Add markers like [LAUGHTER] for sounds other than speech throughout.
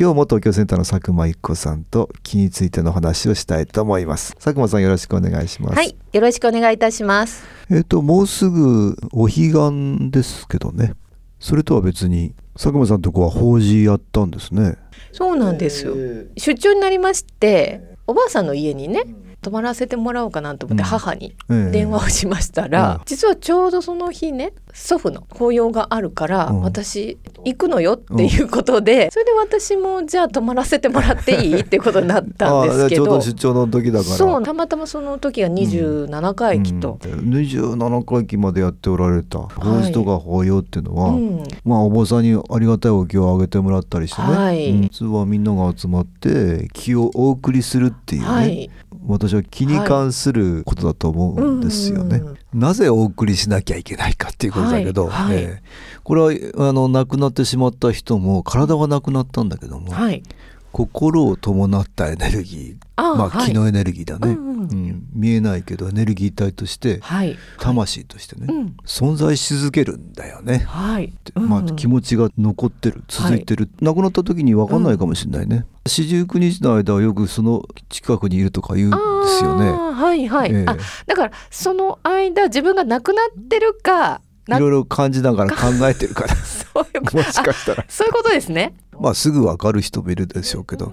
今日も東京センターの佐久間一子さんと気についての話をしたいと思います。佐久間さんよろしくお願いします。はいよろしくお願いいたします。えっ、ともうすぐお彼岸ですけどね。それとは別に佐久間さんとこは法事やったんですね。そうなんですよ。出張になりましておばあさんの家にね泊まらせてもらおうかなと思ってうん。母にええ電話をしましたら、うん。実はちょうどその日ね祖父の法要があるから、うん。私行くのよっていうことで、それで私もじゃあ泊まらせてもらっていいっていうことになったんですけちょうどど出張の時だから。そうたまたまその時が27回忌と、うん、27回忌までやっておられた。法事とか法要っていうのは、うん。まあお坊さんにありがたいお経をあげてもらったりしてね、はい。うん。普通はみんなが集まって気をお送りするっていうね、はい私は気に関することだと思うんですよね。うんうんうん。なぜお送りしなきゃいけないかっていうことだけど、はい。はい。ええ。これはあの亡くなってしまった人も体はなくなったんだけども、はい心を伴ったエネルギー。まあ、気のエネルギーだね、うんうん。うん。見えないけどエネルギー体としてはい。魂としてね、うん。存在し続けるんだよね。はい、まあ、気持ちが残ってる続いてる、亡くなった時に分かんないかもしれないね、四十九日の間はよくその近くにいるとか言うんですよね。はいはい、ええ。あだからその間自分が亡くなってるかいろいろ感じながら考えてるから [LAUGHS] もしかしたらそういうことですね。まあすぐ分かる人もいるでしょうけど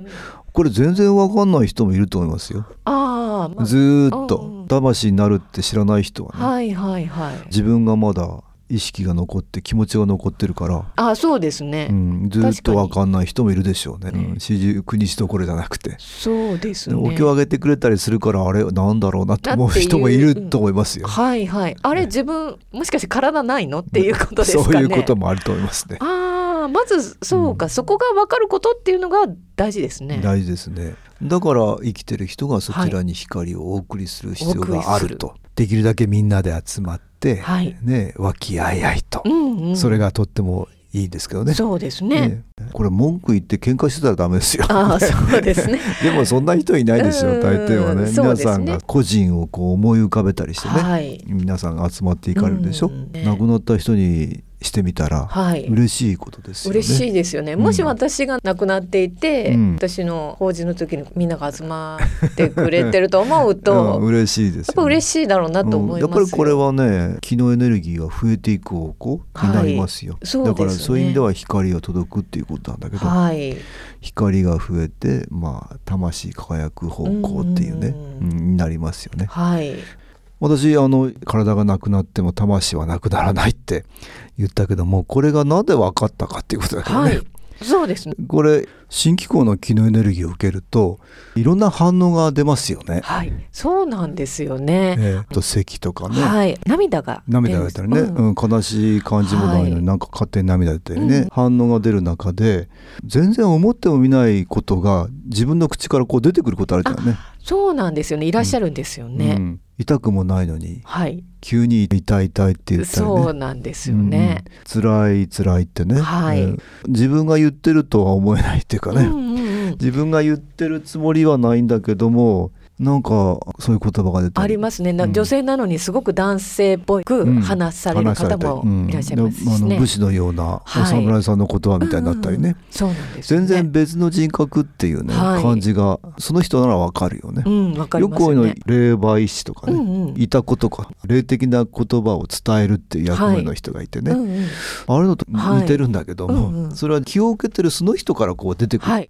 これ全然分かんない人もいると思いますよ。あー、まあずーっとん魂になるって知らない人はね、はいはいはい。自分がまだ意識が残って気持ちが残ってるから、あそうですね、うん、ずーっと分かんない人もいるでしょうね。ねうん四十九日どころじゃなくて。そうですね。お経をあげてくれたりするからあれなんだろうなと思う人もいると思いますよ。はいはい。あれ自分もしかして体ないの？っていうことですかね。[LAUGHS] そういうこともあると思いますね。ああまずそうか、そこが分かることっていうのが大事ですね。大事ですね。だから生きてる人がそちらに光をお送りする必要があると。できるだけみんなで集まって、はいね和気あいあいと、うんうん。それがとってもいいですけどね。そうですね。ねこれ文句言って喧嘩してたらダメですよ。ああそうですね。[LAUGHS] でもそんな人いないですようん大抵はねね皆さんが個人をこう思い浮かべたりしてね、はい皆さんが集まっていかれるでしょ、うんね亡くなった人にしてみたらはい。嬉しいことですよね。嬉しいですよね、うん。もし私が亡くなっていて、うん。私の法事の時にみんなが集まってくれてると思うと、[LAUGHS] うん、嬉しいですよ、ね。やっぱ嬉しいだろうなと思います。よ、うん。やっぱりこれはね気のエネルギーが増えていく方向になりますよ、はいすね。だからそういう意味では光が届くっていうことなんだけど、はい。光が増えてまあ魂輝く方向っていうね、ううんんになりますよね。はい私あの体がなくなっても魂はなくならないって言ったけどもこれがなぜ分かったかっていうことだけどね、はい。そうですね。これ新機構の気のエネルギーを受けるといろんな反応が出ますよね。はい。そうなんですよね、えーと咳とかね、はい。涙が涙が出たりね、うん。うん。悲しい感じもないのに、はい。なんか勝手に涙出たりね、うん。反応が出る中で全然思ってもみないことが自分の口からこう出てくることあるじゃんね。そうなんですよね。いらっしゃるんですよね、うん痛くもないのにはい。急に痛い痛いって言ったりね。そうなんですよね、うん。辛い辛いってね、はい。うん。自分が言ってるとは思えないっていうかね、うんうんうん。自分が言ってるつもりはないんだけどもなんかそういう言葉が出たり。ありますね、なうん。女性なのにすごく男性っぽくうん。話される方もいらっしゃいますしね、うんであの武士のようなおはい。侍さんの言葉みたいになったりね、そうなんですよ全ね、然別の人格っていうね、はい。感じがその人ならわかるよね。よくこういうの霊媒師とかね、うんうん。いたことか霊的な言葉を伝えるっていう役目の人がいてね、うんうん。あれのと似てるんだけども、はい。うんうん。それは気を受けてるその人からこう出てくる、はい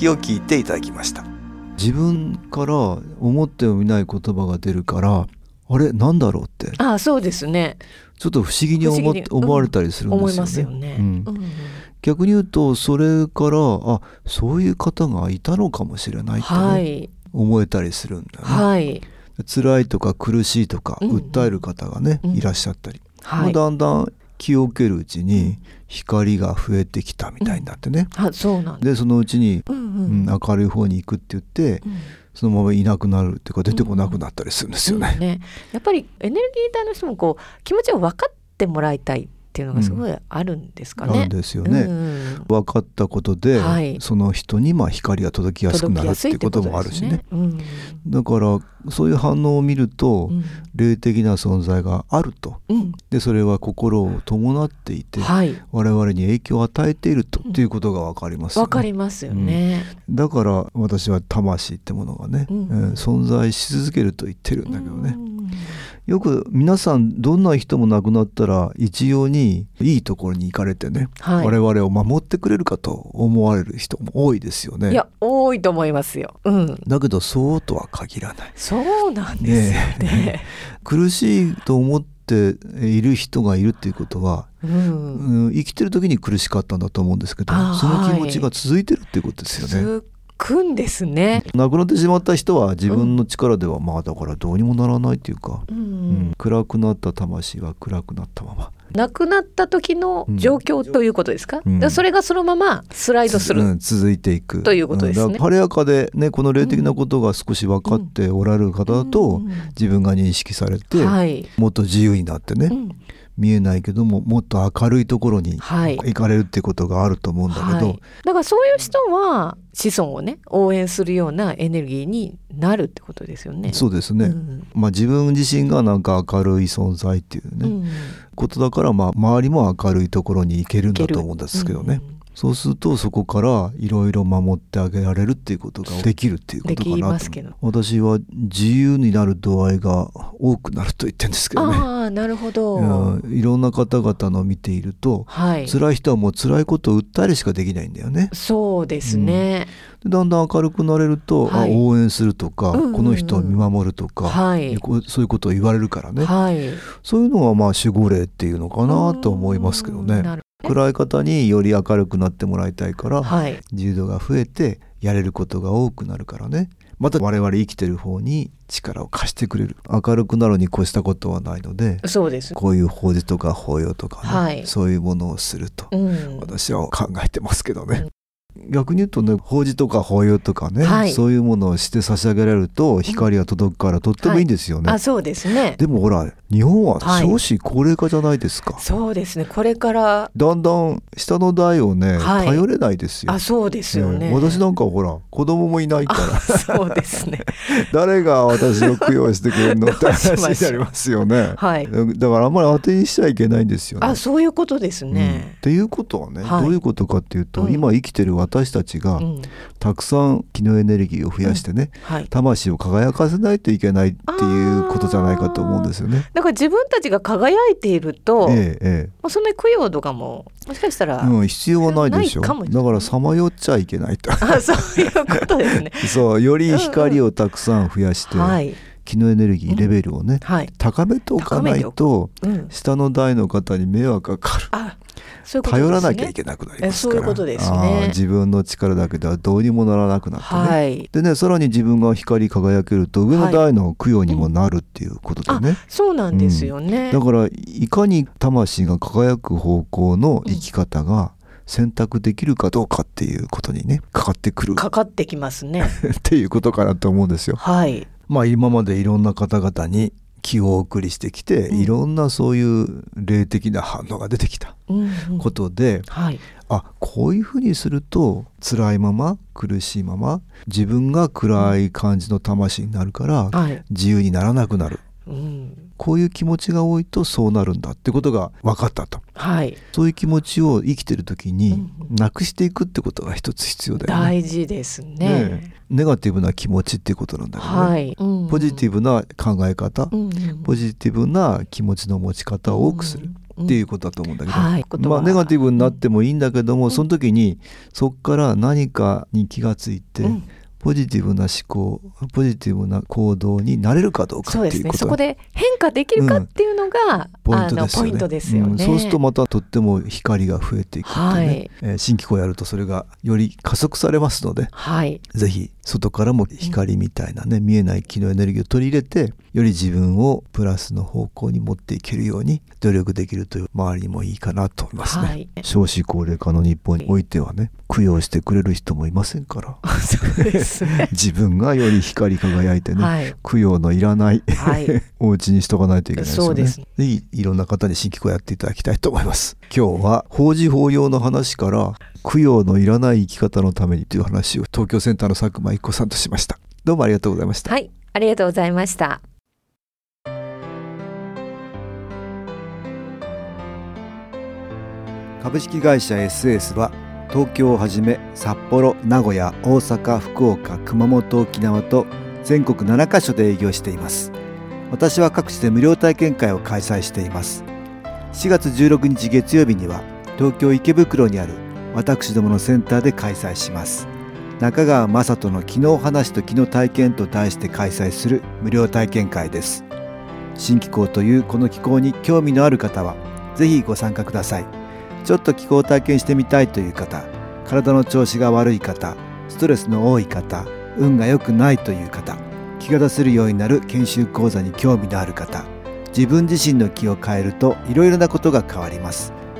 音気を聞いていただきました。自分から思ってもみない言葉が出るからあれ？なんだろうって。あそうですね。ちょっと不思議に思思議にうん。思われたりするんですよね。ますよね。うん。逆に言うとそれからあそういう方がいたのかもしれないって、ねはい。思えたりするんだよね。はい。辛いとか苦しいとか訴える方がね、うん。いらっしゃったり、まあはい。だんだん気を受けるうちに光が増えてきたみたいになってね、あそうなんでそのうちに、うんううんん、明るい方に行くって言ってうん。そのままいなくなるっていうか出てこなくなったりするんですよね。うんね。やっぱりエネルギー体の人もこう気持ちを分かってもらいたいっていうのがすごいあるんですかね。あるんですよね。うん分かったことで、はい。その人にまあ光が届きやすくなるっていうこともあるしね。うんだからそういう反応を見ると、うん。霊的な存在があると。うん。でそれは心を伴っていて、はい。我々に影響を与えていると、うん。っていうことが分かりますよね。わかりますよね。だから私は魂ってものがね、うん。えー存在し続けると言ってるんだけどね、うんよく皆さんどんな人も亡くなったら一様にいいところに行かれてね、はい我々を守ってくれるかと思われる人も多いですよねいや多いと思いますよ。うん。だけどそうとは限らないそうなんですよね。苦しいと思っている人がいるっていうことは、うん。うん、生きてる時に苦しかったんだと思うんですけどその気持ちが続いてるっていうことですよね。続くんですね。亡くなってしまった人は自分の力ではまあだからどうにもならないっていうか、ううん。ん。暗くなった魂は暗くなったまま。亡くなった時の状況ということですか？うん。それがそのままスライドする。うん続いていく。ということですね。晴れやかでねこの霊的なことが少し分かっておられる方だと、うん。自分が認識されて、はい。もっと自由になってね、うん見えないけどももっと明るいところにはい。行かれるってことがあると思うんだけど、はい、だからそういう人は子孫をね応援するようなエネルギーになるってことですよね。そうですね、うん。まあ自分自身がなんか明るい存在っていうね、うん。ことだからまあ周りも明るいところに行けるんだと思うんですけどね、うんそうするとそこからいろいろ守ってあげられるっていうことができるっていうことかな私は自由になる度合いが多くなると言ってるんですけどね、ああなるほど。うん、いろんな方々の見ていると、はい。辛い人はもう辛いことを訴えるしかできないんだよね。そうですね。でだんだん明るくなれると、はい。あ応援するとか、うんうんうん。この人を見守るとか、はい。そういうことを言われるからね、はい。そういうのがまあ守護霊っていうのかなと思いますけどね。暗い方により明るくなってもらいたいから、はい。自由度が増えてやれることが多くなるからねまた我々生きてる方に力を貸してくれる明るくなるに越したことはないのでそうです。こういう法事とか法要とかね、はいそういうものをするとうん。私は考えてますけどね。逆に言うとね法事とか法要とかね、はいそういうものをして差し上げられると光が届くからとってもいいんですよね。あそうですね。でもほら日本ははい少子高齢化じゃないですか。そうですね。これからだんだん下の代をね、はい頼れないですよ。あそうですよね。ええ私なんかほら子供もいないかあらそうですね。[LAUGHS] 誰が私を供養してくれるのって [LAUGHS] 話になりますよね。はい。だからあんまり当てにしちゃいけないんですよね。あそういうことですうんっね。ていうことはね、はいどういうことかっていうと、うん今生きてる私たちがうん。たくさん気のエネルギーを増やしてね、はい。魂を輝かせないといけないっていうことじゃないかと思うんですよね。だから自分たちが輝いていると、えええまあそんなに供養とかももしかしたら、え、うん、必要はないでしょかもだからさまよっちゃいけないとあそういうことですね。[LAUGHS] そうより光をたくさん増やして、はい気のエネルギーレベルをね、はい。高めておかないとうん。下の代の方に迷惑がかかる。ういうね。頼らなきゃいけなくなりますからえそういうことですね自分の力だけではどうにもならなくなってね、はい。でねさらに自分が光り輝けると上の代の供養にもなるっていうことでね、そうなんですよね。だからいかに魂が輝く方向の生き方が選択できるかどうかっていうことにねかかってくるかかってきますね。[LAUGHS] っていうことかなと思うんですよ。はい。まあ今までいろんな方々に気をお送りしてきて、うんいろんなそういう霊的な反応が出てきたうんうんことで、はい。あこういうふうにすると辛いまま苦しいまま自分が暗い感じの魂になるからはい。自由にならなくなるうん。こういう気持ちが多いとそうなるんだってことが分かったと。はい。そういう気持ちを生きてる時にうんうん。なくしていくってことが一つ必要だよね。大事ですね。ねえ。ネガティブな気持ちっていうことなんだけどね、はい。ポジティブ。ブな考え方、うんうん。ポジティブな気持ちの持ち方を多くする、うんっていうことだと思うんだけど、はい。まあネガティブになってもいいんだけども、その時にそこから何かに気がついて、うんポジティブな思考ポジティブな行動になれるかどうかっていうことね。そこで変化できるかっていうのが、ポインあトですよね。のポイントですよね、うん。そうするとまたとっても光が増えていくってね、はい。えー新機構やるとそれがより加速されますのではい。ぜひ外からも光みたいなね見えない気のエネルギーを取り入れてより自分をプラスの方向に持っていけるように努力できるという周りにもいいかなと思いますね、はい。少子高齢化の日本においてはね供養してくれる人もいませんから。[LAUGHS] そうですね。[LAUGHS] 自分がより光り輝いてね、はい。供養のいらないはい。[LAUGHS] お家にしとかないといけないですよね。そうです。ぜひいろんな方に新機構やっていただきたいと思います。今日は法事法要の話から供養のいらない生き方のためにという話を東京センターの佐久間一子さんとしました。どうもありがとうございました。はいありがとうございました株式会社 SS は東京をはじめ札幌名古屋大阪福岡熊本沖縄と全国7カ所で営業しています私は各地で無料体験会を開催しています4月16日月曜日には東京池袋にある私どものセンターで開催します。中川雅人の「昨日話と昨日体験」と題して開催する無料体験会です。新気候というこの気候に興味のある方はぜひご参加ください。ちょっと気候を体験してみたいという方体の調子が悪い方ストレスの多い方運が良くないという方気が出せるようになる研修講座に興味のある方自分自身の気を変えるといろいろなことが変わります。